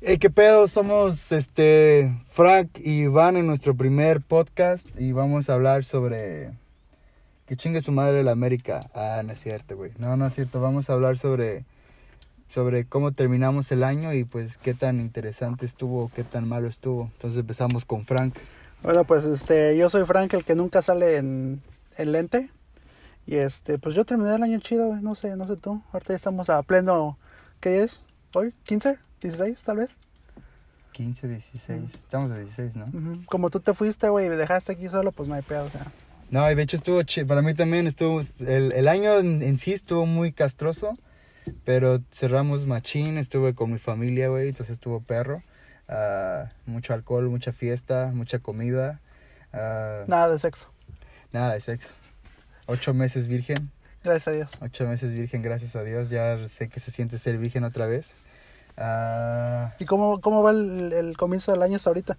Hey, qué pedo, somos este Frank y Iván en nuestro primer podcast y vamos a hablar sobre que chingue su madre la América. Ah, no es cierto, güey. No, no es cierto. Vamos a hablar sobre sobre cómo terminamos el año y pues qué tan interesante estuvo, qué tan malo estuvo. Entonces empezamos con Frank. Bueno, pues este, yo soy Frank, el que nunca sale en, en lente. Y este, pues yo terminé el año chido, güey. No sé, no sé tú. Ahorita ya estamos a pleno, ¿qué es? ¿Hoy? ¿15? ¿16 tal vez? 15, 16. Estamos a 16, ¿no? Ujú. Como tú te fuiste, güey, y me dejaste aquí solo, pues no hay pedo, o sea. No, y de hecho estuvo. Para mí también estuvo. El, el año en, en sí estuvo muy castroso. Pero cerramos machín. Estuve con mi familia, güey. Entonces estuvo perro. Ah, mucho alcohol, mucha fiesta, mucha comida. ah, Nada de sexo. nada de sexo. Ocho meses virgen. Gracias a Dios. Ocho meses virgen, gracias a Dios. Ya sé que se siente ser virgen otra vez. Ah, ¿Y cómo, cómo va el, el comienzo del año hasta ahorita?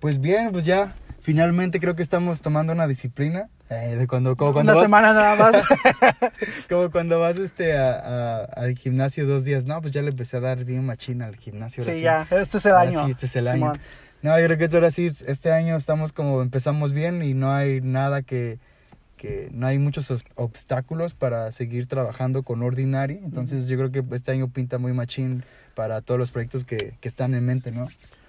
pues bien, pues ya. Finalmente creo que estamos tomando una disciplina. eh, de cuando, como cuando Una vas- semana nada más. Como cuando vas este a, a- al gimnasio dos días, no, pues ya le empecé a dar bien machina al gimnasio. sí, ya. Este es el Ahora año. sí, este es el año. Simón. No, yo creo que ahora sí, este año estamos como empezamos bien y no hay nada que, que no hay muchos ob- obstáculos para seguir trabajando con Ordinary. Entonces yo creo que este año pinta muy machín para todos los proyectos que, que están en mente, ¿no?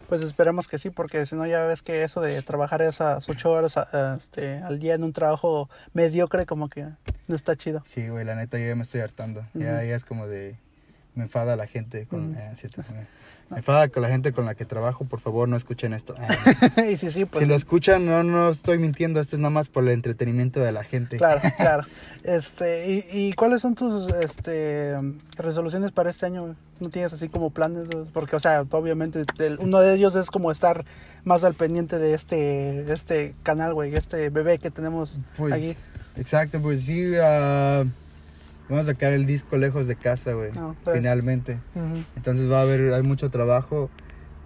Pues esperemos que sí, porque si no ya ves que eso de trabajar esas ocho horas a- este, al día en un trabajo mediocre como que no está chido. Sí, güey, la neta yo ya me estoy hartando. Ya es como de... Me enfada la gente con... Ujú. eh, cierto, me, me enfada con la gente con la que trabajo. Por favor, no escuchen esto. Eh, y sí, sí, pues si lo escuchan, no, no estoy mintiendo. Esto es nada más por el entretenimiento de la gente. claro, claro. Este, y, ¿y cuáles son tus este resoluciones para este año? ¿No tienes así como planes? Porque, o sea, obviamente el- uno de ellos es como estar más al pendiente de este, este canal, güey, este bebé que tenemos Pues, aquí. Exacto, pues sí. ah, vamos a sacar el disco lejos de casa, güey. No, pues. finalmente. Entonces va a haber, hay mucho trabajo.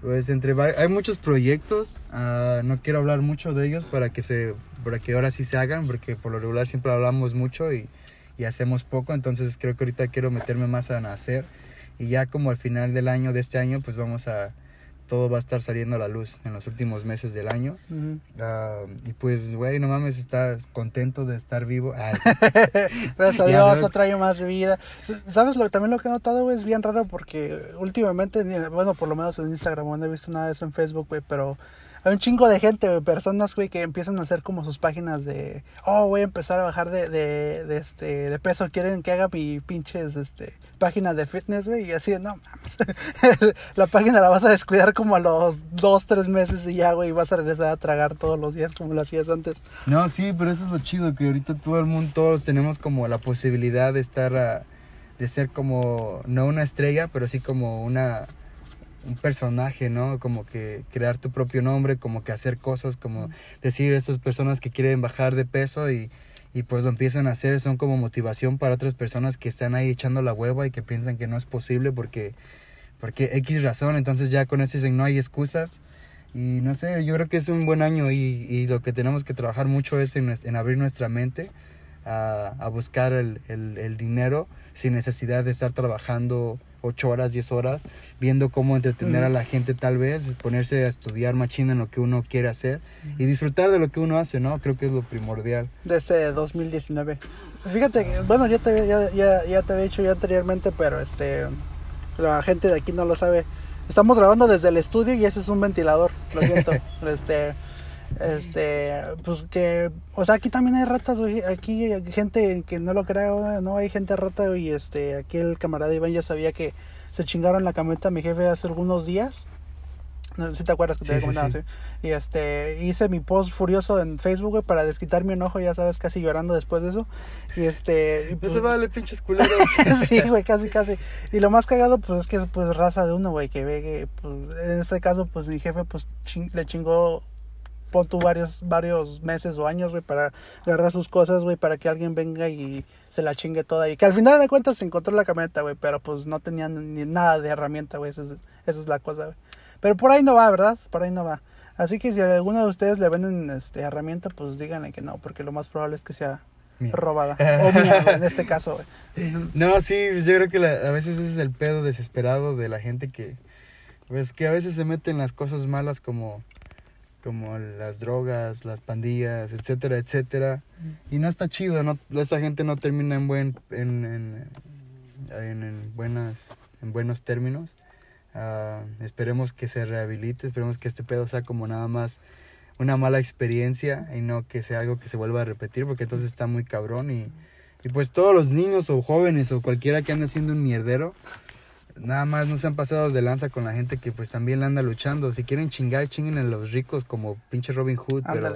Pues entre hay muchos proyectos, ah, no quiero hablar mucho de ellos para que se, para que ahora sí se hagan, porque por lo regular siempre hablamos mucho y, y hacemos poco, entonces creo que ahorita quiero meterme más a hacer y ya como al final del año, de este año, pues vamos a, todo va a estar saliendo a la luz en los últimos meses del año. Ah, y pues, güey, no mames, está contento de estar vivo. Ah, Gracias a Dios, otro año más de vida. ¿Sabes lo también lo que he notado, güey? Es bien raro porque últimamente, bueno, por lo menos en Instagram, no he visto nada de eso en Facebook, güey, pero hay un chingo de gente, personas, güey, que empiezan a hacer como sus páginas de, oh, voy a empezar a bajar de, de, de, este, de peso, quieren que haga mi pinches, este, página de fitness, güey, y así no mames, la página la vas a descuidar como a los dos, tres meses y ya, güey, y vas a regresar a tragar todos los días como lo hacías antes. No, sí, pero eso es lo chido, que ahorita todo el mundo, todos tenemos como la posibilidad de estar, de ser como, no una estrella, pero sí como una, un personaje, ¿no? Como que crear tu propio nombre, como que hacer cosas, como decir a estas personas que quieren bajar de peso y, y pues lo empiezan a hacer, son como motivación para otras personas que están ahí echando la hueva y que piensan que no es posible porque, porque X razón, entonces ya con eso dicen no hay excusas. Y no sé, yo creo que es un buen año y, y lo que tenemos que trabajar mucho es en, abrir nuestra mente a, a buscar el, el- el dinero sin necesidad de estar trabajando 8 horas, 10 horas, viendo cómo entretener a Ujú. la gente tal vez, ponerse a estudiar machina en lo que uno quiere hacer y disfrutar de lo que uno hace, ¿no? Creo que es lo primordial. de este 2019. Fíjate, que, bueno, ya te, ya, ya, ya te había dicho yo anteriormente, pero este la gente de aquí no lo sabe. Estamos grabando desde el estudio y ese es un ventilador, lo siento. este este pues que o sea, aquí también hay ratas, güey. Aquí hay gente que no lo creo, no hay gente rata y este aquí el camarada Iván ya sabía que se chingaron la camioneta a mi jefe hace algunos días. No sé si te acuerdas que te Sí, había comentado, sí. sí. Y este, hice mi post furioso en Facebook, güey, para desquitar mi enojo, ya sabes, casi llorando después de eso. Y este. y No pues- se vale, pinches culeros. sí, güey, casi, casi. Y lo más cagado, pues es que pues raza de uno, güey, que ve que, pues, en este caso, pues mi jefe, pues chin- le chingó, pon tú varios, varios meses o años, güey, para agarrar sus cosas, güey, para que alguien venga y se la chingue toda. Y que al final de cuentas se encontró la camioneta, güey, pero pues no tenían ni nada de herramienta, güey, esa es, esa es la cosa, güey. Pero por ahí no va, ¿verdad? Por ahí no va. Así que si a alguno de ustedes le venden este, herramienta, pues díganle que no, porque lo más probable es que sea Mía. robada. O mía, en este caso, güey. No, sí, pues yo creo que la- a veces ese es el pedo desesperado de la gente que Pues que a veces se meten las cosas malas como, como las drogas, las pandillas, etcétera, etcétera. Y no está chido, no, esa gente no termina en buen, en, en, en, en buenas, en buenos términos. Ah, esperemos que se rehabilite, esperemos que este pedo sea como nada más una mala experiencia y no que sea algo que se vuelva a repetir, porque entonces está muy cabrón y, y pues todos los niños o jóvenes o cualquiera que ande haciendo un mierdero, nada más no se han pasado de lanza con la gente que pues también anda luchando. Si quieren chingar, chinguen a los ricos como pinche Robin Hood, pero...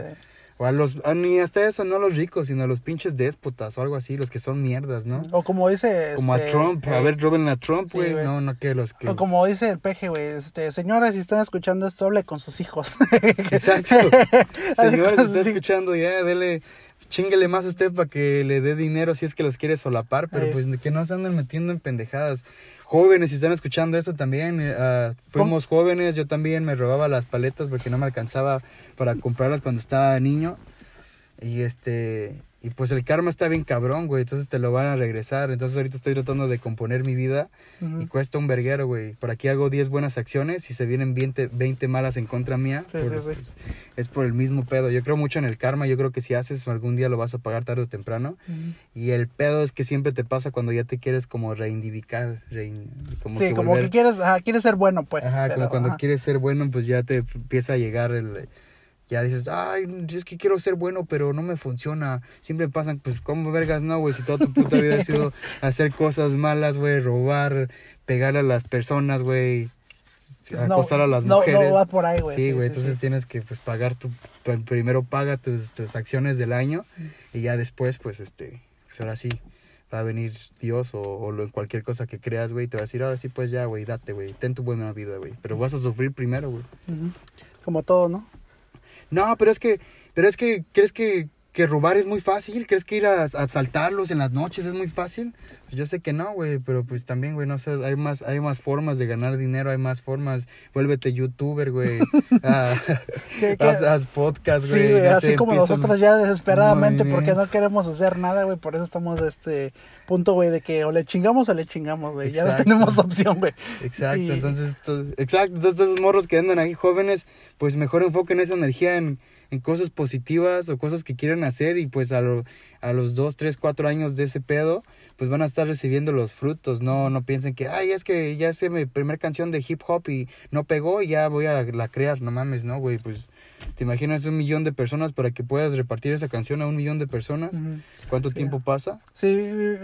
O a los, ah, ni hasta eso, no a los ricos, sino a los pinches déspotas o algo así, los que son mierdas, ¿no? O como dice. Como a este, Trump, a eh, ver, roben a Trump, güey. no, no que los que... O como dice el peje, güey. Este, señora, si están escuchando esto, hable con sus hijos. Exacto. Señores, con está escuchando ya, dele, chinguele más a usted para que le dé dinero si es que los quiere solapar, pero pues que no se anden metiendo en pendejadas. Jóvenes, si están escuchando esto también, ah, fuimos jóvenes, yo también me robaba las paletas porque no me alcanzaba para comprarlas cuando estaba niño. Y este, y pues el karma está bien cabrón, güey, entonces te lo van a regresar. Entonces ahorita estoy tratando de componer mi vida Ujú. y cuesta un verguero, güey. Por aquí hago 10 buenas acciones y se vienen 20, 20 malas en contra mía. Sí, por- sí, sí. pues, es por el mismo pedo. Yo creo mucho en el karma. Yo creo que si haces algún día lo vas a pagar tarde o temprano. Ujú. Y el pedo es que siempre te pasa cuando ya te quieres como reivindicar. rein- como Sí, que como volver- que quieres, ajá, quieres ser bueno, pues. Ajá, pero, como cuando ajá. quieres ser bueno, pues ya te empieza a llegar el... Ya dices, ay, es que quiero ser bueno, pero no me funciona. Siempre pasan, pues, ¿cómo vergas no, güey? Si toda tu puta vida ha sido hacer cosas malas, güey, robar, pegar a las personas, güey, No, acosar a las no, mujeres. No va por ahí, güey. Sí, güey, sí, entonces sí. tienes que pues pagar tu pr- primero paga tus, tus acciones del año y ya después pues este pues ahora sí va a venir Dios o, o lo- cualquier cosa que creas, güey, te va a decir, ahora sí pues ya, güey, date, güey, ten tu buena vida, güey, pero vas a sufrir primero, güey. Como todo, ¿no? No, pero es que pero es que crees que que robar es muy fácil, crees que ir a, a asaltarlos en las noches es muy fácil. Pues yo sé que no, güey, pero pues también, güey, no sé, hay más hay más formas de ganar dinero, hay más formas. Vuélvete youtuber, güey. Ah, haz, haz podcast, güey. Sí, güey, así sé, como nosotros ya desesperadamente porque no queremos hacer nada, güey, por eso estamos a este punto, güey, de que o le chingamos o le chingamos, güey, ya no tenemos opción, güey. Exacto, Y- entonces, to- exacto, entonces todos esos morros que andan ahí jóvenes, pues mejor enfoquen esa energía en, en cosas positivas o cosas que quieran hacer y pues a, lo- a los dos, tres, cuatro años de ese pedo, pues van a estar recibiendo los frutos, no, no piensen que, ay, es que ya hice mi primer canción de hip hop y no pegó y ya voy a la crear, no mames, ¿no, güey? Pues te imaginas un millón de personas para que puedas repartir esa canción a un millón de personas. ¿cuánto Sí. tiempo pasa? Sí,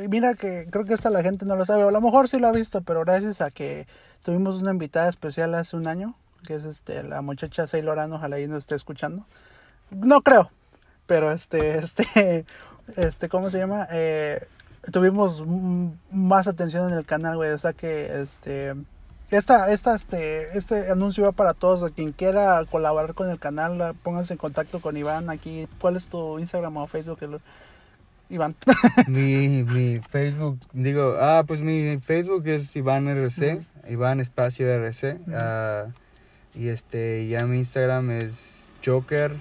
mira que creo que esta la gente no lo sabe, o a lo mejor sí lo ha visto, pero gracias a que tuvimos una invitada especial hace un año, que es este la muchacha Sailor Ano, ojalá ahí nos esté escuchando. No creo, pero este, este, este, ¿cómo se llama? Eh, tuvimos más atención en el canal, güey, o sea que este... Esta, esta, este, este anuncio va para todos. A quien quiera colaborar con el canal, pónganse en contacto con Iván aquí. ¿Cuál es tu Instagram o Facebook? Iván. mi, mi Facebook, digo, ah, pues mi Facebook es Iván RC, Iván Espacio RC, ah, y este, ya mi Instagram es Joker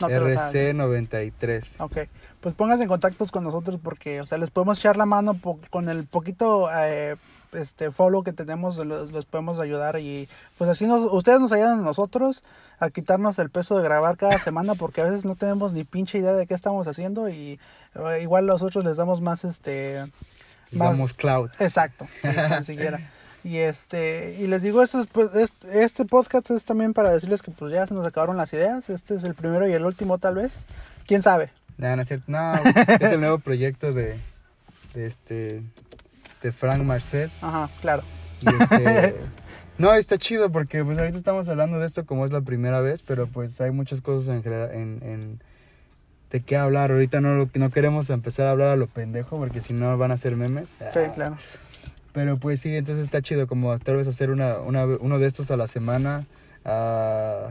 No te lo sabes. RC93. Ok, pues pónganse en contactos con nosotros porque, o sea, les podemos echar la mano con el poquito eh, este follow que tenemos, los, los podemos ayudar y pues así nos, ustedes nos ayudan a nosotros a quitarnos el peso de grabar cada semana porque a veces no tenemos ni pinche idea de qué estamos haciendo y eh, igual nosotros les damos más este más Damos cloud. exacto, sí, siquiera. Y este, y les digo, este, este podcast es también para decirles que pues ya se nos acabaron las ideas. Este es el primero y el último tal vez. ¿Quién sabe? No, no es cierto, no, es el nuevo proyecto de, de este, de Frank Marcet. Ajá, claro. Y este, no, está chido porque pues ahorita estamos hablando de esto como es la primera vez, pero pues hay muchas cosas en general, en, en- de qué hablar. Ahorita no, lo- no queremos empezar a hablar a lo pendejo porque si no van a ser memes. Sí, claro. Pero pues sí, entonces está chido como tal vez hacer una, una, uno de estos a la semana. ah,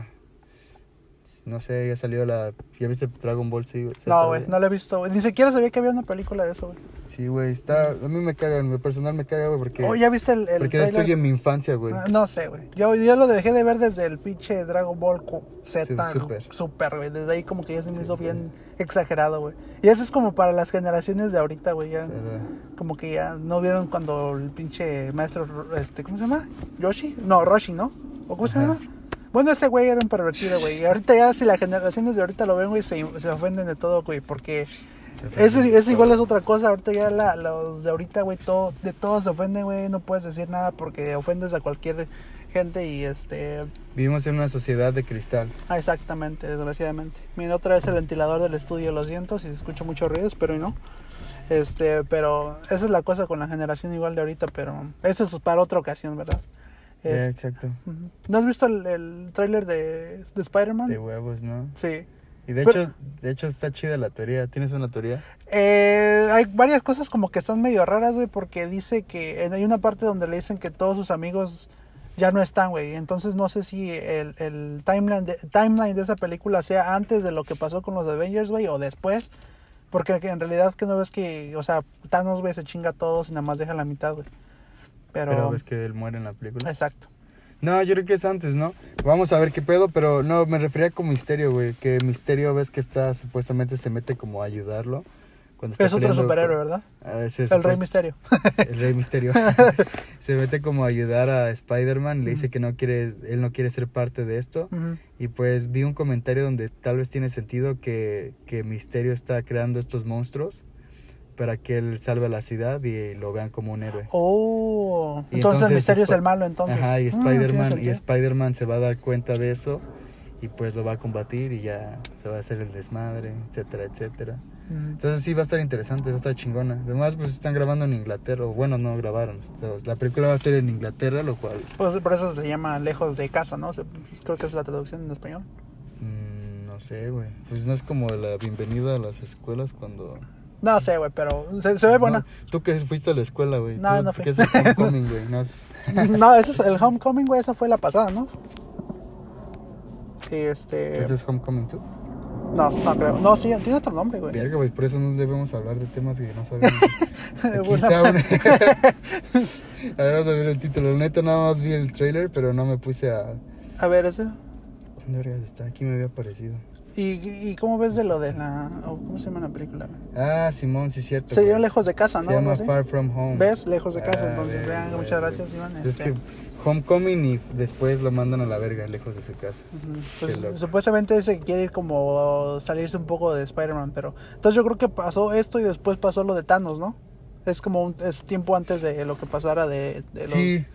no sé, ya salió la... ¿Ya viste Dragon Ball Z? Z, No, güey, no lo he visto, güey. Ni siquiera sabía que había una película de eso, güey. Sí, güey, está... A mí me caga, en lo personal me caga, güey, porque... Oh, ¿ya viste el, el porque destruye mi infancia, güey. Ah, No sé, güey. Yo, yo lo dejé de ver desde el pinche Dragon Ball Z. Sí, ¿no? súper. Super, güey. Desde ahí como que ya se me Sí, hizo sí. bien exagerado, güey. Y eso es como para las generaciones de ahorita, güey. Ya, Pero- como que ya no vieron cuando el pinche maestro, este, ¿cómo se llama? ¿Yoshi? No, Roshi, ¿no? ¿O cómo se llama? Bueno, ese güey era un pervertido, güey. Y ahorita ya si las generaciones de ahorita lo ven, güey, se, se ofenden de todo, güey. Porque ese, ese igual es otra cosa. Ahorita ya la, los de ahorita, güey, todo, de todo se ofenden, güey. No puedes decir nada porque ofendes a cualquier gente y este... Vivimos en una sociedad de cristal. Ah, exactamente, desgraciadamente. Mira, otra vez el ventilador del estudio, lo siento si se escucha mucho ruido, pero no. Este, pero esa es la cosa con la generación igual de ahorita, pero eso es para otra ocasión, ¿verdad? Este, exacto. ¿No has visto el, el tráiler de, de Spider-Man? De huevos, ¿no? Sí. Y de Pero- hecho, de hecho está chida la teoría. ¿Tienes una teoría? Eh, hay varias cosas como que están medio raras, güey, porque dice que en- hay una parte donde le dicen que todos sus amigos ya no están, güey. Entonces no sé si el, el timeline, de, timeline de esa película sea antes de lo que pasó con los Avengers, güey, o después. Porque que en realidad que no ves que, o sea, Thanos, güey, se chinga a todos y nada más deja la mitad, güey. Pero, Pero ves que él muere en la película. exacto. No, yo creo que es antes, ¿no? Vamos a ver qué pedo, pero no, me refería con Misterio, güey. Que Misterio, ves que está, supuestamente se mete como a ayudarlo. Cuando está Es otro superhéroe, ¿verdad? Ah, ese El Rey Misterio. El Rey Misterio. se mete como a ayudar a Spider-Man. Le dice que no quiere, él no quiere ser parte de esto. Ujú. Y pues vi un comentario donde tal vez tiene sentido que, que Misterio está creando estos monstruos para que él salve a la ciudad y lo vean como un héroe. Oh, entonces, el Misterio es el malo, entonces. Ajá, y Mm, tiene Spider-Man y. Spider-Man se va a dar cuenta de eso y pues lo va a combatir y ya se va a hacer el desmadre, etcétera, etcétera. Ujú. Entonces sí va a estar interesante, va a estar chingona. Además pues están grabando en Inglaterra, o bueno, no grabaron. Entonces, La película va a ser en Inglaterra, lo cual Pues por eso se llama Lejos de Casa, ¿no? Creo que es la traducción en español. mm, no sé, güey. Pues no es como la bienvenida a las escuelas cuando No sé, güey, pero se, se ve buena. No, tú que fuiste a la escuela, güey. No, no fui. Que es el homecoming, güey. No es... No, ese es el Homecoming, güey, esa fue la pasada, ¿no? Sí, este... ¿Ese es homecoming tú? No, no creo. No, sí, tiene otro nombre, güey. Verga, güey, por eso no debemos hablar de temas que no sabemos. Aquí está una- a ver, vamos a ver el título. Neta, nada más vi el trailer, pero no me puse a... A ver, ese. ¿Dónde está? Aquí me había aparecido. ¿Y, ¿Y cómo ves de lo de la... ¿Cómo se llama la película? Ah, Simón, sí cierto. Se dio lejos de casa, ¿no? Se llama. Far From Home. ¿Ves? Lejos de casa, Ah, entonces, vean, muchas gracias, Iván. Es este. que Homecoming y después lo mandan a la verga, lejos de su casa. Pues, supuestamente ese quiere ir como salirse un poco de Spider-Man, pero entonces yo creo que pasó esto y después pasó lo de Thanos, ¿no? Es como un, es tiempo antes de lo que pasara de, de los... Sí,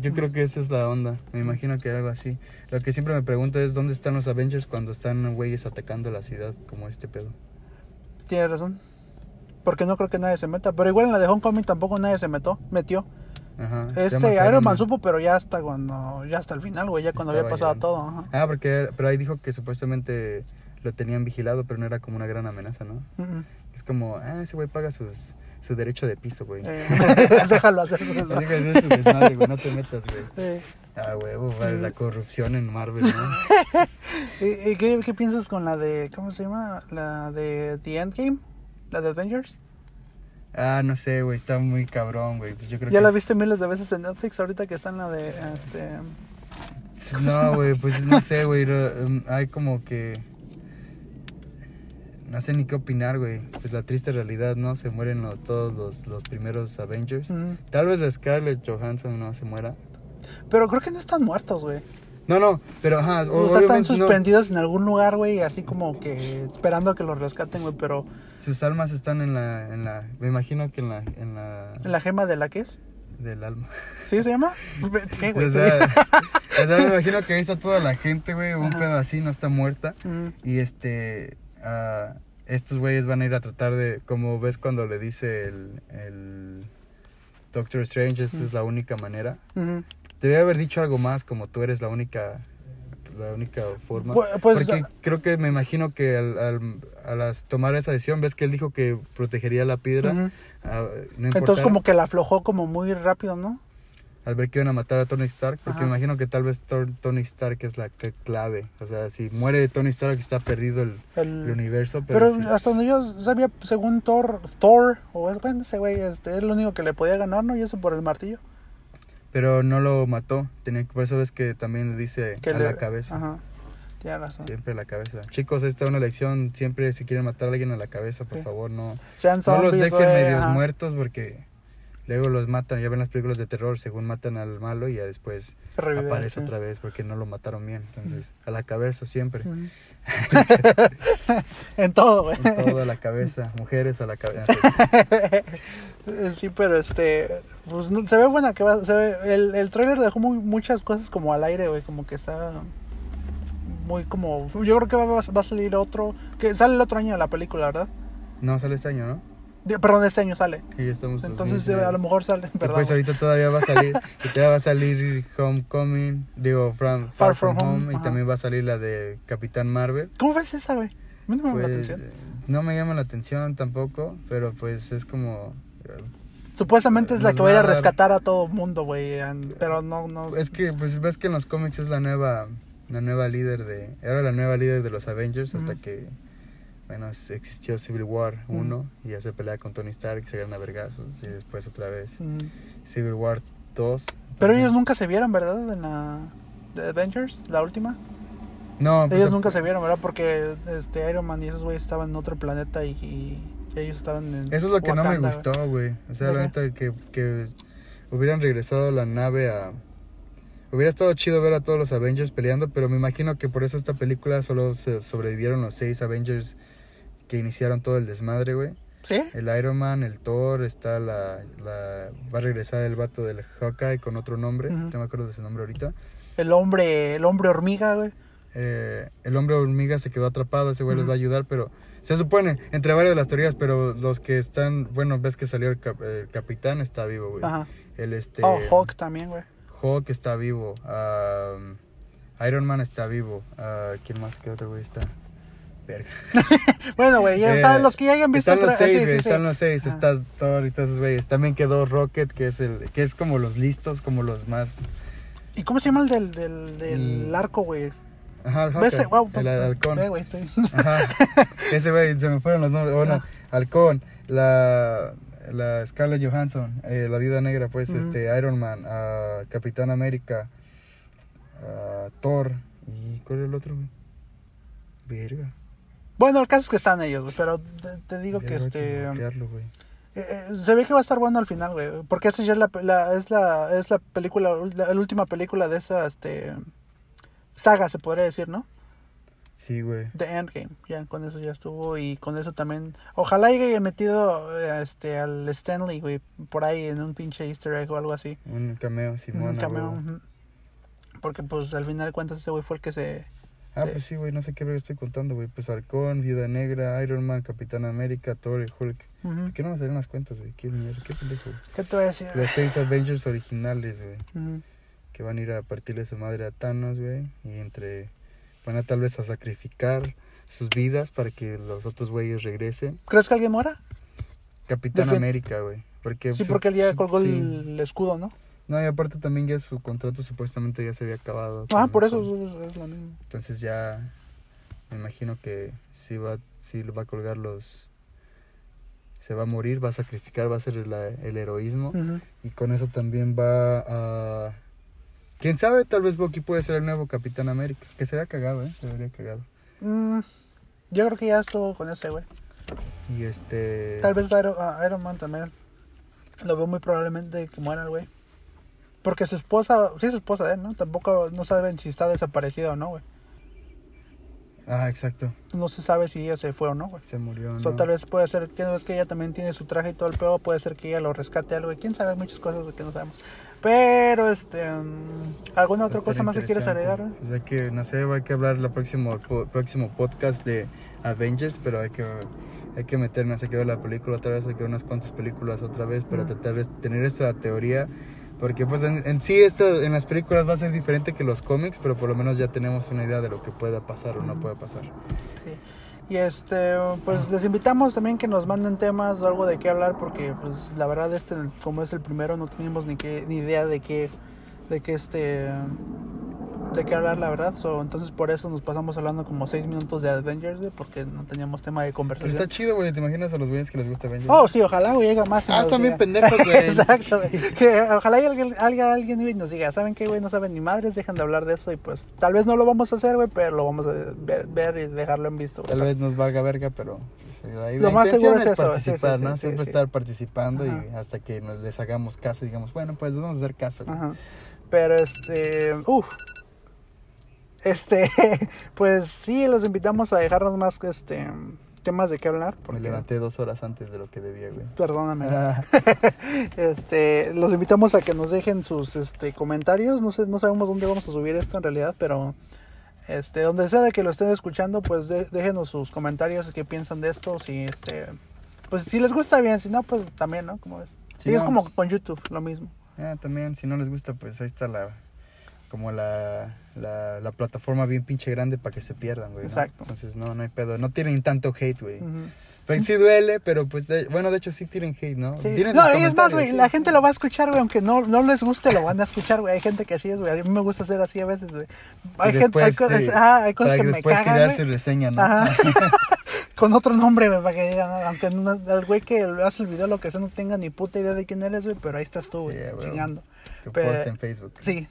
yo creo que esa es la onda. Me imagino que algo así. Lo que siempre me pregunto es dónde están los Avengers cuando están güeyes atacando la ciudad como este pedo. Tienes razón. Porque no creo que nadie se meta. Pero igual en la de Homecoming tampoco nadie se metió. metió. Ajá. Este Iron Man supo, pero ya hasta cuando, ya hasta el final, güey, ya cuando había pasado todo. Ajá. Ah, porque pero ahí dijo que supuestamente lo tenían vigilado, pero no era como una gran amenaza, ¿no? Ujú. Es como, ah, ese güey paga sus, su derecho de piso, güey. Eh, déjalo hacer su desmadre, güey, no te metas, güey. Eh, Ah, huevo, vale, la corrupción en Marvel, ¿no? ¿Y, qué, qué piensas con la de, cómo se llama? La de The Endgame, la de Avengers. Ah, no sé, güey, está muy cabrón, güey. Pues yo creo Ya que la es- viste miles de veces en Netflix ahorita que está en la de, este... No, güey, pues no sé, güey. em, Hay como que. No sé ni qué opinar, güey. Pues la triste realidad, ¿no? Se mueren los, todos los, los primeros Avengers. Tal vez la Scarlett Johansson no se muera. Pero creo que no están muertos, güey. No, no, pero ajá. O sea, están no. suspendidos en algún lugar, güey, así como que esperando a que los rescaten, güey, pero Sus almas están en la, en la. Me imagino que en la. En la. en la gema de la que es. Del alma. ¿Sí se llama? ¿Qué, güey? O sea, o sea, me imagino que ahí está toda la gente, güey. Un Ajá. pedo así, no está muerta. Y este, ah, estos güeyes van a ir a tratar de, como ves cuando le dice el, el Doctor Strange, esa es la única manera. Debe haber dicho algo más, como tú eres la única, la única forma. Pues- pues, Porque creo que me imagino que al, al, a las tomar esa decisión, ves que él dijo que protegería la piedra. No Entonces como que la aflojó como muy rápido, ¿no? Al ver que iban a matar a Tony Stark, porque Ajá. me imagino que tal vez Tony Stark es la clave. O sea, si muere Tony Stark está perdido el, El- el universo, pero, Pero sí. hasta donde yo sabía, según Thor, Thor, o es, bueno, ese güey, este, es el único que le podía ganar, ¿no? Y eso por el martillo. Pero no lo mató, tenía, por eso ves que también le dice Que a le- la cabeza. Ajá, tienes razón. Siempre a la cabeza. Chicos, esta es una lección. Siempre si quieren matar a alguien a la cabeza, por Sí. favor, no, Sean no zombies, los dejen medios ajá. muertos porque luego los matan. Ya ven las películas de terror, según matan al malo y ya después Revive, aparece sí. otra vez porque no lo mataron bien. Entonces, a la cabeza siempre. En todo, güey. En todo a la cabeza. Mujeres a la cabeza. Sí, pero este, pues no- se ve buena que va, se ve, el, el trailer dejó muy, muchas cosas como al aire, güey, como que está muy como, yo creo que va, va a salir otro, que sale el otro año la película, ¿verdad? No sale este año, ¿no? De- perdón, este año sale. Y ya estamos. Entonces 2019. a lo mejor sale, perdón. Pues ahorita todavía va a salir, todavía va a salir Homecoming, digo, from, Far, From, Home, y ajá. también va a salir la de Capitán Marvel. ¿Cómo ves esa, güey? No me llama la Pues, atención. no me llama la atención tampoco, pero pues es como... Supuestamente es la nos que va a ir a rescatar a todo mundo, güey, pero no, no. Es que pues ves que en los cómics es la nueva, la nueva líder de... Era la nueva líder de los Avengers hasta que, bueno, existió Civil War 1 y ya se pelea con Tony Stark, se ganan a vergazos y después otra vez Mm. Civil War 2. Pero ellos nunca se vieron, ¿verdad? En la Avengers, la última. No, pues, ellos nunca se vieron, ¿verdad? Porque este Iron Man y esos güeyes estaban en otro planeta y, y ellos estaban en Eso es lo que no me gustó, güey. O sea, ¿De la neta que, que hubieran regresado la nave a... Hubiera estado chido ver a todos los Avengers peleando, pero me imagino que por eso esta película solo se sobrevivieron los seis Avengers que iniciaron todo el desmadre, güey. ¿Sí? El Iron Man, el Thor, está la, la... Va a regresar el vato del Hawkeye con otro nombre, no me acuerdo de su nombre ahorita. El hombre, el hombre hormiga, güey. Eh, el hombre hormiga se quedó atrapado, ese güey les va a ayudar, pero se supone, entre varias de las teorías, pero los que están, bueno, ves que salió el, cap- el capitán, está vivo, güey. Ajá. El este... Oh, Hulk también, güey. Hulk está vivo. um, Iron Man está vivo. ah, ¿Quién más? ¿Qué otro güey está? Verga. Bueno, güey, ya Eh, están los que ya hayan visto. Están los seis, sí, están los seis. Está Thor y todos esos güeyes. También quedó Rocket, que es el, que es como los listos, como los más. ¿Y cómo se llama el del, del, del Mm. arco, güey? Ajá, el Hawkeye, wow, el halcón. Ve, Ajá. Ese güey, se me fueron los nombres. Bueno, Ajá. Halcón, la, la Scarlett Johansson, eh, la Viuda Negra, pues, este, Iron Man, ah, Capitán América, ah, Thor, ¿y cuál es el otro, güey? Verga. Bueno, el caso es que están ellos, güey, pero te, te digo que este... güey. Eh, eh, se ve que va a estar bueno al final, güey. Porque esa ya es la, la- es la es la película, la, la última película de esa este saga, se podría decir, ¿no? Sí, güey. The Endgame. Ya con eso ya estuvo y con eso también. Ojalá haya metido este al Stanley, güey, por ahí en un pinche Easter egg o algo así. Un cameo, Simón. un cameo. Porque pues al final de cuentas ese güey fue el que se Ah, Sí. pues sí, güey, no sé qué estoy contando, güey. Pues Halcón, Viuda Negra, Iron Man, Capitán América, Thor y Hulk. ¿Por qué no me salieron las cuentas, güey? Qué qué pendejo. ¿Qué te voy a decir? Los seis Avengers originales, güey. Que van a ir a partirle su madre a Thanos, güey, y entre van a tal vez a sacrificar sus vidas para que los otros güeyes regresen. ¿Crees que alguien muera? Capitán América, güey, porque Sí, su- porque él ya colgó sí. el escudo, ¿no? No, y aparte también ya su contrato supuestamente ya se había acabado. Ah, por eso con- es, lo mismo. Entonces ya me imagino que sí va sí va a colgar los se va a morir, va a sacrificar, va a ser el, el heroísmo y con eso también va a quién sabe, tal vez Bucky puede ser el nuevo Capitán América, que se vea cagado, eh, se vería cagado. Mm, yo creo que ya estuvo con ese, güey. Y este. Tal vez Iron, ah, Iron Man también. Lo veo muy probablemente que muera el güey. Porque su esposa, sí su esposa de él, ¿no? Tampoco no saben si está desaparecido o no, güey. Ah, exacto. No se sabe si ella se fue o no, güey. Se murió. O sea, ¿no? tal vez puede ser que no es que ella también tiene su traje y todo el pedo, puede ser que ella lo rescate algo, y quién sabe, muchas cosas güey, que no sabemos. Pero, este, mm, ¿alguna otra cosa más que quieres agregar? güey? Pues hay que, no sé, hay que hablar el próximo, próximo podcast de Avengers, pero hay que, hay que meternos, hay que ver la película otra vez, hay que ver unas cuantas películas otra vez para Mm. tratar de tener esta teoría. Porque pues en, en sí esto en las películas va a ser diferente que los cómics, pero por lo menos ya tenemos una idea de lo que pueda pasar o no puede pasar. Sí. Y este, pues les invitamos también que nos manden temas o algo de qué hablar, porque pues la verdad este, como es el primero, no teníamos ni, qué, ni idea de qué, de qué este, de qué hablar, la verdad. So, entonces por eso nos pasamos hablando como seis minutos de Avengers, güey, porque no teníamos tema de conversación. está chido, güey. ¿Te imaginas a los güeyes que les gusta Avengers? Oh, sí, ojalá güey, llegue más. Ah, están bien pendejos, güey. Exacto, güey. Que ojalá y alguien, alguien, güey, nos diga, ¿saben qué, güey? No saben ni madres, dejan de hablar de eso y pues tal vez no lo vamos a hacer, güey, pero lo vamos a ver, ver y dejarlo en visto. güey. Tal vez nos valga verga, pero pues, ahí Lo más seguro es eso, participar, sí, sí, ¿no? sí, Siempre estar participando Ajá. y hasta que nos les hagamos caso y digamos, bueno, pues vamos a hacer caso. Pero este, uff. Este, pues sí, los invitamos a dejarnos más este temas de qué hablar. Me levanté dos horas antes de lo que debía, güey. perdóname. Ah, Este, los invitamos a que nos dejen sus este comentarios. No sé, no sabemos dónde vamos a subir esto en realidad, pero este, donde sea de que lo estén escuchando, pues de- déjenos sus comentarios, qué piensan de esto, si este, pues si les gusta bien, si no, pues también, ¿no? Como ves. Si y es como con YouTube, lo mismo. ah, también, si no les gusta, pues ahí está la como la, la, la plataforma bien pinche grande para que se pierdan, güey. ¿no? Exacto. Entonces, no, no hay pedo. No tienen tanto hate, güey. Pues sí duele, pero pues, de- bueno, de hecho sí tienen hate, ¿no? Sí. No, y es más, güey, la gente lo va a escuchar, güey, aunque no, no les guste, lo van a escuchar, güey. Hay gente que así es, güey. A mí me gusta hacer así a veces, güey. Hay, gente, hay cosas, sí, ajá, hay cosas para que me cagan, tirar su reseña, ¿no? Ajá. Con otro nombre, güey, para que digan, ¿no? aunque no- el güey que hace el video, lo que sea, no tenga ni puta idea de quién eres, güey, pero ahí estás tú, güey, chingando. Tu post en Facebook. Sí.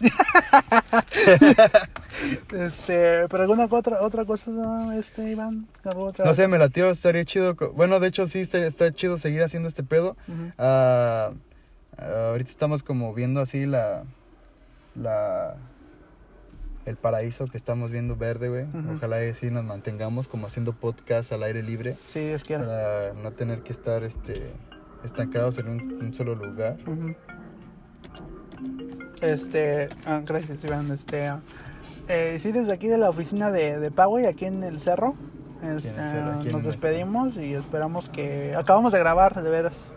este, pero alguna otra otra cosa, este, Iván, ¿Alguna otra No sé, me latió, estaría chido. Bueno, de hecho sí, está, está chido seguir haciendo este pedo. Ah, ahorita estamos como viendo así la, la, el paraíso que estamos viendo verde, güey. Ojalá y así nos mantengamos como haciendo podcast al aire libre Sí, Dios quiera. para no tener que estar, este, estancados en un, un solo lugar. Ujú. Este, ah, gracias Iván, este, ah, eh, sí, desde aquí de la oficina de, de Poway, aquí en el cerro, este, el cerro, aquí en nos despedimos y esperamos que, acabamos de grabar, de veras,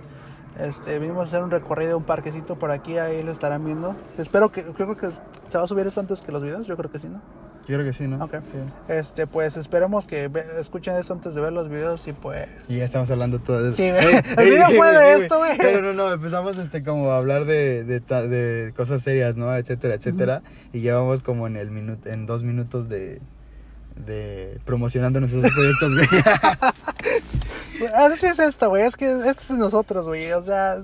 este, vinimos a hacer un recorrido, un parquecito por aquí, ahí lo estarán viendo, espero que, creo que se va a subir esto antes que los videos, yo creo que sí, ¿no? Yo creo que sí, ¿no? Ok. Sí. Este, pues esperemos que escuchen esto antes de ver los videos y pues, Y ya estamos hablando todo de eso. Sí, güey. El video fue de esto, güey. Pero no, no, empezamos este como a hablar de, de, cosas serias, ¿no? Etcétera, etcétera. Y llevamos como en el minuto, en dos minutos de, de promocionando nuestros proyectos, güey. Así es esto, güey. Es que esto es nosotros, güey. O sea,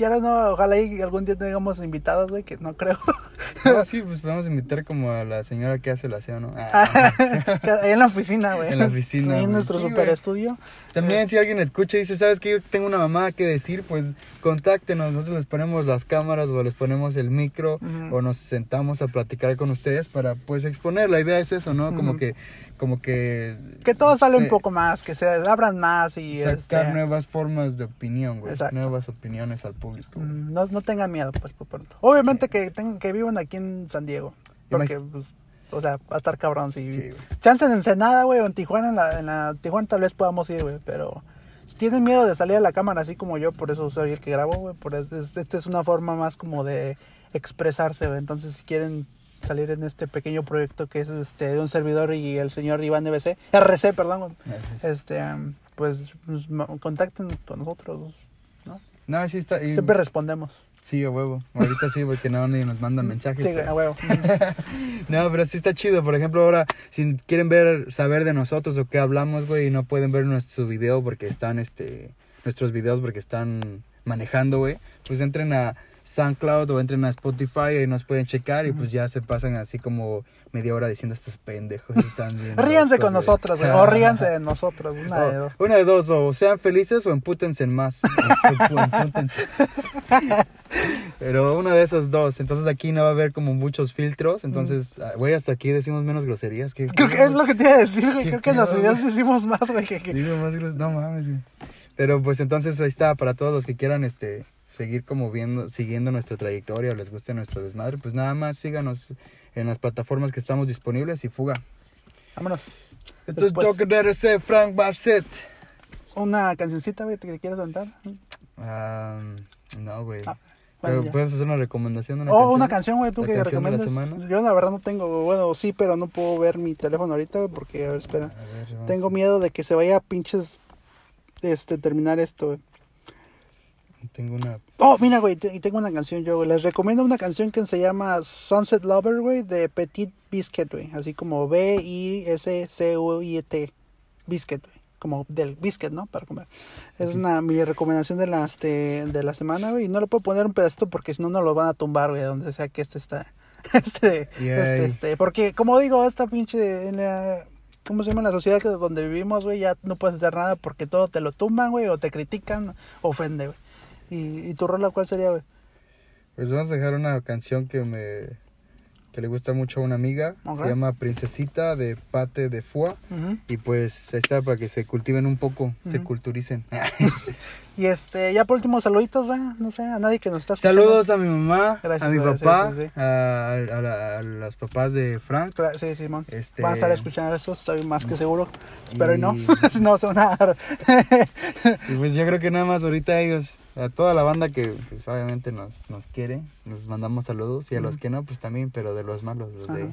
quiera o no, ojalá y algún día tengamos invitados, güey, que no creo. No, sí, pues podemos invitar como a la señora que hace la aseo, ¿no? Ah. Ahí en la oficina, güey. En la oficina, en nuestro Sí, super estudio. También si alguien escucha y dice, ¿sabes qué? Yo tengo una mamá que decir, pues contáctenos. Nosotros les ponemos las cámaras o les ponemos el micro Ujú. o nos sentamos a platicar con ustedes para pues exponer. La idea es eso, ¿no? Como Ujú. que, como que... Que todo sale un poco más, que se abran más y Sacar este, nuevas formas de opinión, güey. Nuevas opiniones al público. Güey. mm, no, no tengan miedo, pues, por pronto. Obviamente que, tengan, que vivan aquí en San Diego. Porque, pues, o sea, va a estar cabrón. Si, Sí. Chance en Ensenada, güey, o en Tijuana, en la, en la Tijuana tal vez podamos ir, güey, pero si tienen miedo de salir a la cámara así como yo, por eso soy el que grabo, güey, por es- es- esta es una forma más como de expresarse, güey. Entonces, si quieren salir en este pequeño proyecto que es este de un servidor y el señor Iván NBC, RC, perdón, güey, este, pues, pues, contacten con nosotros, ¿no? Sí está... y- Siempre respondemos. Sí, a huevo. Ahorita sí, porque no, ni nos mandan mensajes. Sí, pero- a huevo. No, pero sí está chido. Por ejemplo, ahora, si quieren ver, saber de nosotros o qué hablamos, güey, y no pueden ver nuestro video porque están, este, nuestros videos porque están manejando, güey, pues entren a SoundCloud o entren a Spotify y nos pueden checar y pues ya se pasan así como media hora diciendo estos pendejos. Están bien Ríanse con güey". nosotros, güey, o ríanse de nosotros, una de dos. Una de dos, o sean felices o empútense más. Empútense. Pero una de esas dos. Entonces aquí no va a haber como muchos filtros. Entonces, ah, güey, hasta aquí decimos menos groserías. que Creo que es lo que te iba a decir, güey. Creo que en los videos decimos más, güey, que, que- Digo más gros- No mames, güey. Pero pues entonces ahí está, para todos los que quieran este seguir como viendo, siguiendo nuestra trayectoria o les guste nuestro desmadre, pues nada más síganos en las plataformas que estamos disponibles y fuga. Vámonos. Esto es. Joker DRC, Frank Barset. Una cancioncita, güey, que te quieras aventar. Ah, no, güey. Ah. Bueno, Pero ya. podemos hacer una recomendación. Una oh, canción? una canción, güey, tú que la recomiendas. Yo la verdad no tengo, bueno, sí, pero no puedo ver mi teléfono ahorita, güey, porque, a ver, espera. A ver, vamos Tengo miedo de que se vaya a pinches, este, terminar esto, güey. Tengo una. Oh, mira, güey, y tengo una canción yo, güey. Les recomiendo una canción que se llama Sunset Lover, güey, de Petit Biscuit, güey. Así como B-I-S-C-U-I-T. Biscuit, güey. Como del biscuit, ¿no? Para comer. Es una mi recomendación de la, este, de la semana, güey. Y no le puedo poner un pedacito porque si no, no lo van a tumbar, güey, donde sea que este está. Este, este, este. Porque, como digo, esta pinche. En la, ¿Cómo se llama? La sociedad donde vivimos, güey, ya no puedes hacer nada porque todo te lo tumban, güey, o te critican, ofende, güey. ¿Y, y tu rola cuál sería, güey? Pues vamos a dejar una canción que me. que le gusta mucho a una amiga. Ok. Se llama Princesita de Pate de. Ujú. Y pues ahí está para que se cultiven un poco, se culturicen. Y este, ya por último, saluditos, güey. No sé, a nadie que nos está escuchando. Saludos a mi mamá, Gracias, a mi papá, sí, sí. A, a la- a los papás de Frank. Gra- Sí, Simón. Este, Van a estar escuchando esto, estoy más que seguro. Espero y, Y- no. no, se van a dar. Y pues yo creo que nada más ahorita ellos, a toda la banda que pues obviamente nos, nos quiere, nos mandamos saludos y a los que no, pues también, pero de los malos, los de...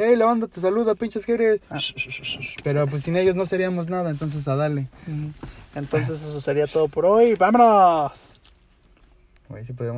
Hey, la banda te saluda, pinches jerez. Ah. Pero pues sin ellos no seríamos nada, entonces a darle. Entonces, eso sería todo por hoy. ¡Vámonos! Güey, sí podríamos